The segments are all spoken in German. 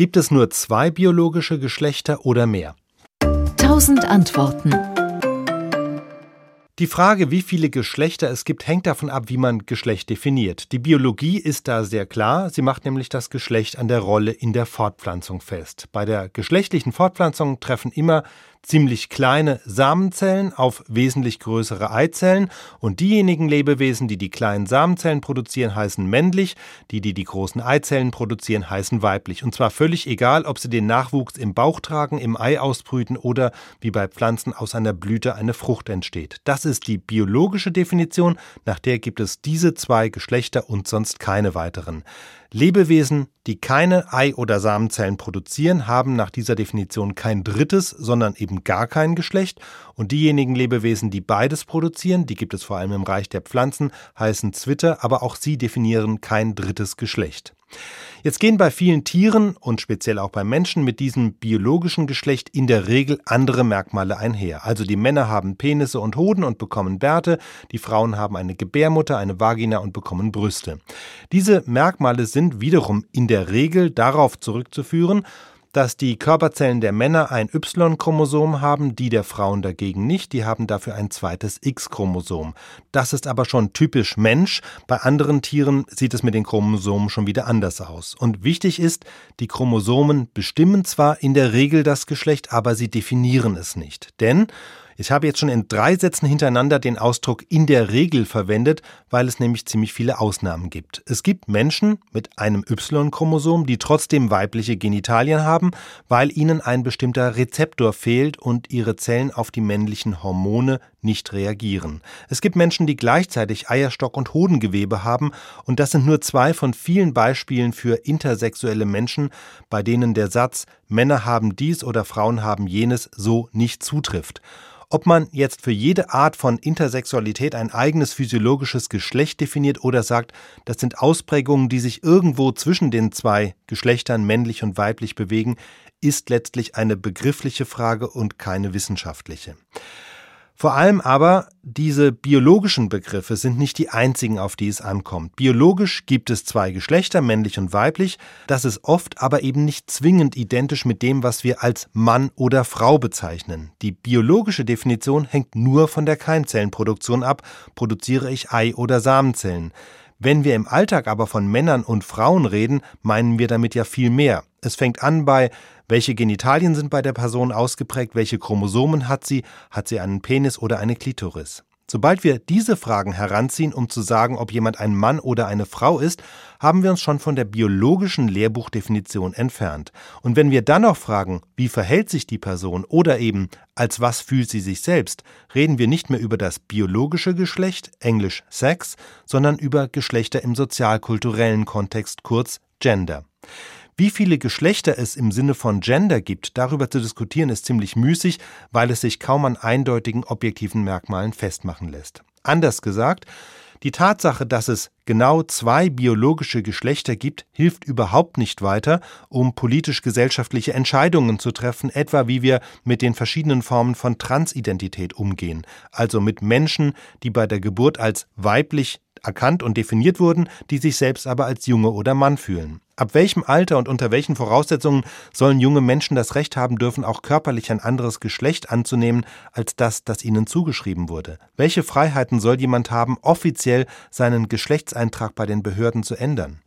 Gibt es nur zwei biologische Geschlechter oder mehr? Tausend Antworten. Die Frage, wie viele Geschlechter es gibt, hängt davon ab, wie man Geschlecht definiert. Die Biologie ist da sehr klar. Sie macht nämlich das Geschlecht an der Rolle in der Fortpflanzung fest. Bei der geschlechtlichen Fortpflanzung treffen immer ziemlich kleine Samenzellen auf wesentlich größere Eizellen und diejenigen Lebewesen, die die kleinen Samenzellen produzieren, heißen männlich, die, die die großen Eizellen produzieren, heißen weiblich. Und zwar völlig egal, ob sie den Nachwuchs im Bauch tragen, im Ei ausbrüten oder wie bei Pflanzen aus einer Blüte eine Frucht entsteht. Das ist die biologische Definition, nach der gibt es diese zwei Geschlechter und sonst keine weiteren. Lebewesen, die keine Ei- oder Samenzellen produzieren, haben nach dieser Definition kein drittes, sondern eben gar kein Geschlecht. Und diejenigen Lebewesen, die beides produzieren, die gibt es vor allem im Reich der Pflanzen, heißen Zwitter, aber auch sie definieren kein drittes Geschlecht. Jetzt gehen bei vielen Tieren und speziell auch bei Menschen mit diesem biologischen Geschlecht in der Regel andere Merkmale einher. Also die Männer haben Penisse und Hoden und bekommen Bärte, die Frauen haben eine Gebärmutter, eine Vagina und bekommen Brüste. Diese Merkmale sind wiederum in der Regel darauf zurückzuführen, dass die Körperzellen der Männer ein Y-Chromosom haben, die der Frauen dagegen nicht, die haben dafür ein zweites X-Chromosom. Das ist aber schon typisch Mensch, bei anderen Tieren sieht es mit den Chromosomen schon wieder anders aus. Und wichtig ist, die Chromosomen bestimmen zwar in der Regel das Geschlecht, aber sie definieren es nicht. Denn ich habe jetzt schon in drei Sätzen hintereinander den Ausdruck in der Regel verwendet, weil es nämlich ziemlich viele Ausnahmen gibt. Es gibt Menschen mit einem Y-Chromosom, die trotzdem weibliche Genitalien haben, weil ihnen ein bestimmter Rezeptor fehlt und ihre Zellen auf die männlichen Hormone nicht reagieren. Es gibt Menschen, die gleichzeitig Eierstock und Hodengewebe haben, und das sind nur zwei von vielen Beispielen für intersexuelle Menschen, bei denen der Satz Männer haben dies oder Frauen haben jenes so nicht zutrifft. Ob man jetzt für jede Art von Intersexualität ein eigenes physiologisches Geschlecht definiert oder sagt, das sind Ausprägungen, die sich irgendwo zwischen den zwei Geschlechtern männlich und weiblich bewegen, ist letztlich eine begriffliche Frage und keine wissenschaftliche. Vor allem aber diese biologischen Begriffe sind nicht die einzigen, auf die es ankommt. Biologisch gibt es zwei Geschlechter, männlich und weiblich. Das ist oft aber eben nicht zwingend identisch mit dem, was wir als Mann oder Frau bezeichnen. Die biologische Definition hängt nur von der Keimzellenproduktion ab. Produziere ich Ei- oder Samenzellen? Wenn wir im Alltag aber von Männern und Frauen reden, meinen wir damit ja viel mehr. Es fängt an bei welche Genitalien sind bei der Person ausgeprägt? Welche Chromosomen hat sie? Hat sie einen Penis oder eine Klitoris? Sobald wir diese Fragen heranziehen, um zu sagen, ob jemand ein Mann oder eine Frau ist, haben wir uns schon von der biologischen Lehrbuchdefinition entfernt. Und wenn wir dann noch fragen, wie verhält sich die Person oder eben als was fühlt sie sich selbst, reden wir nicht mehr über das biologische Geschlecht, englisch Sex, sondern über Geschlechter im sozialkulturellen Kontext, kurz Gender. Wie viele Geschlechter es im Sinne von Gender gibt, darüber zu diskutieren, ist ziemlich müßig, weil es sich kaum an eindeutigen objektiven Merkmalen festmachen lässt. Anders gesagt, die Tatsache, dass es genau zwei biologische Geschlechter gibt, hilft überhaupt nicht weiter, um politisch-gesellschaftliche Entscheidungen zu treffen, etwa wie wir mit den verschiedenen Formen von Transidentität umgehen, also mit Menschen, die bei der Geburt als weiblich erkannt und definiert wurden, die sich selbst aber als Junge oder Mann fühlen. Ab welchem Alter und unter welchen Voraussetzungen sollen junge Menschen das Recht haben dürfen, auch körperlich ein anderes Geschlecht anzunehmen als das, das ihnen zugeschrieben wurde? Welche Freiheiten soll jemand haben, offiziell seinen Geschlechtseintrag bei den Behörden zu ändern?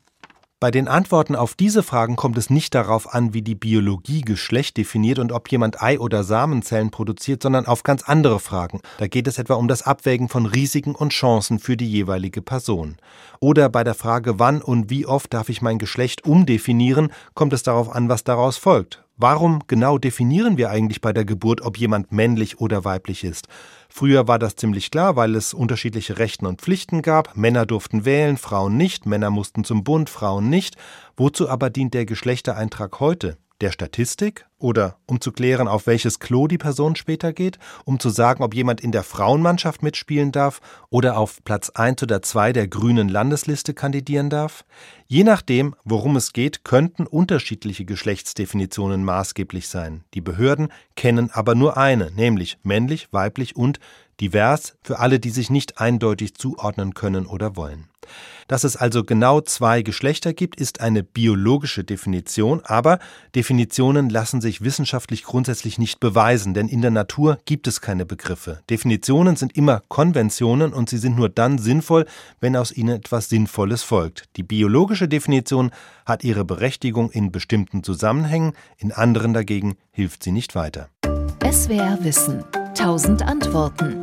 Bei den Antworten auf diese Fragen kommt es nicht darauf an, wie die Biologie Geschlecht definiert und ob jemand Ei- oder Samenzellen produziert, sondern auf ganz andere Fragen. Da geht es etwa um das Abwägen von Risiken und Chancen für die jeweilige Person. Oder bei der Frage, wann und wie oft darf ich mein Geschlecht umdefinieren, kommt es darauf an, was daraus folgt. Warum genau definieren wir eigentlich bei der Geburt, ob jemand männlich oder weiblich ist? Früher war das ziemlich klar, weil es unterschiedliche Rechten und Pflichten gab. Männer durften wählen, Frauen nicht. Männer mussten zum Bund, Frauen nicht. Wozu aber dient der Geschlechtereintrag heute? Der Statistik Oder um zu klären, auf welches Klo die Person später geht, um zu sagen, ob jemand in der Frauenmannschaft mitspielen darf oder auf Platz 1 oder 2 der grünen Landesliste kandidieren darf? Je nachdem, worum es geht, könnten unterschiedliche Geschlechtsdefinitionen maßgeblich sein. Die Behörden kennen aber nur eine, nämlich männlich, weiblich und divers für alle, die sich nicht eindeutig zuordnen können oder wollen. Dass es also genau zwei Geschlechter gibt, ist eine biologische Definition, aber Definitionen lassen sich wissenschaftlich grundsätzlich nicht beweisen, denn in der Natur gibt es keine Begriffe. Definitionen sind immer Konventionen und sie sind nur dann sinnvoll, wenn aus ihnen etwas Sinnvolles folgt. Die biologische Definition hat ihre Berechtigung in bestimmten Zusammenhängen, in anderen dagegen hilft sie nicht weiter. SWR Wissen. Tausend Antworten.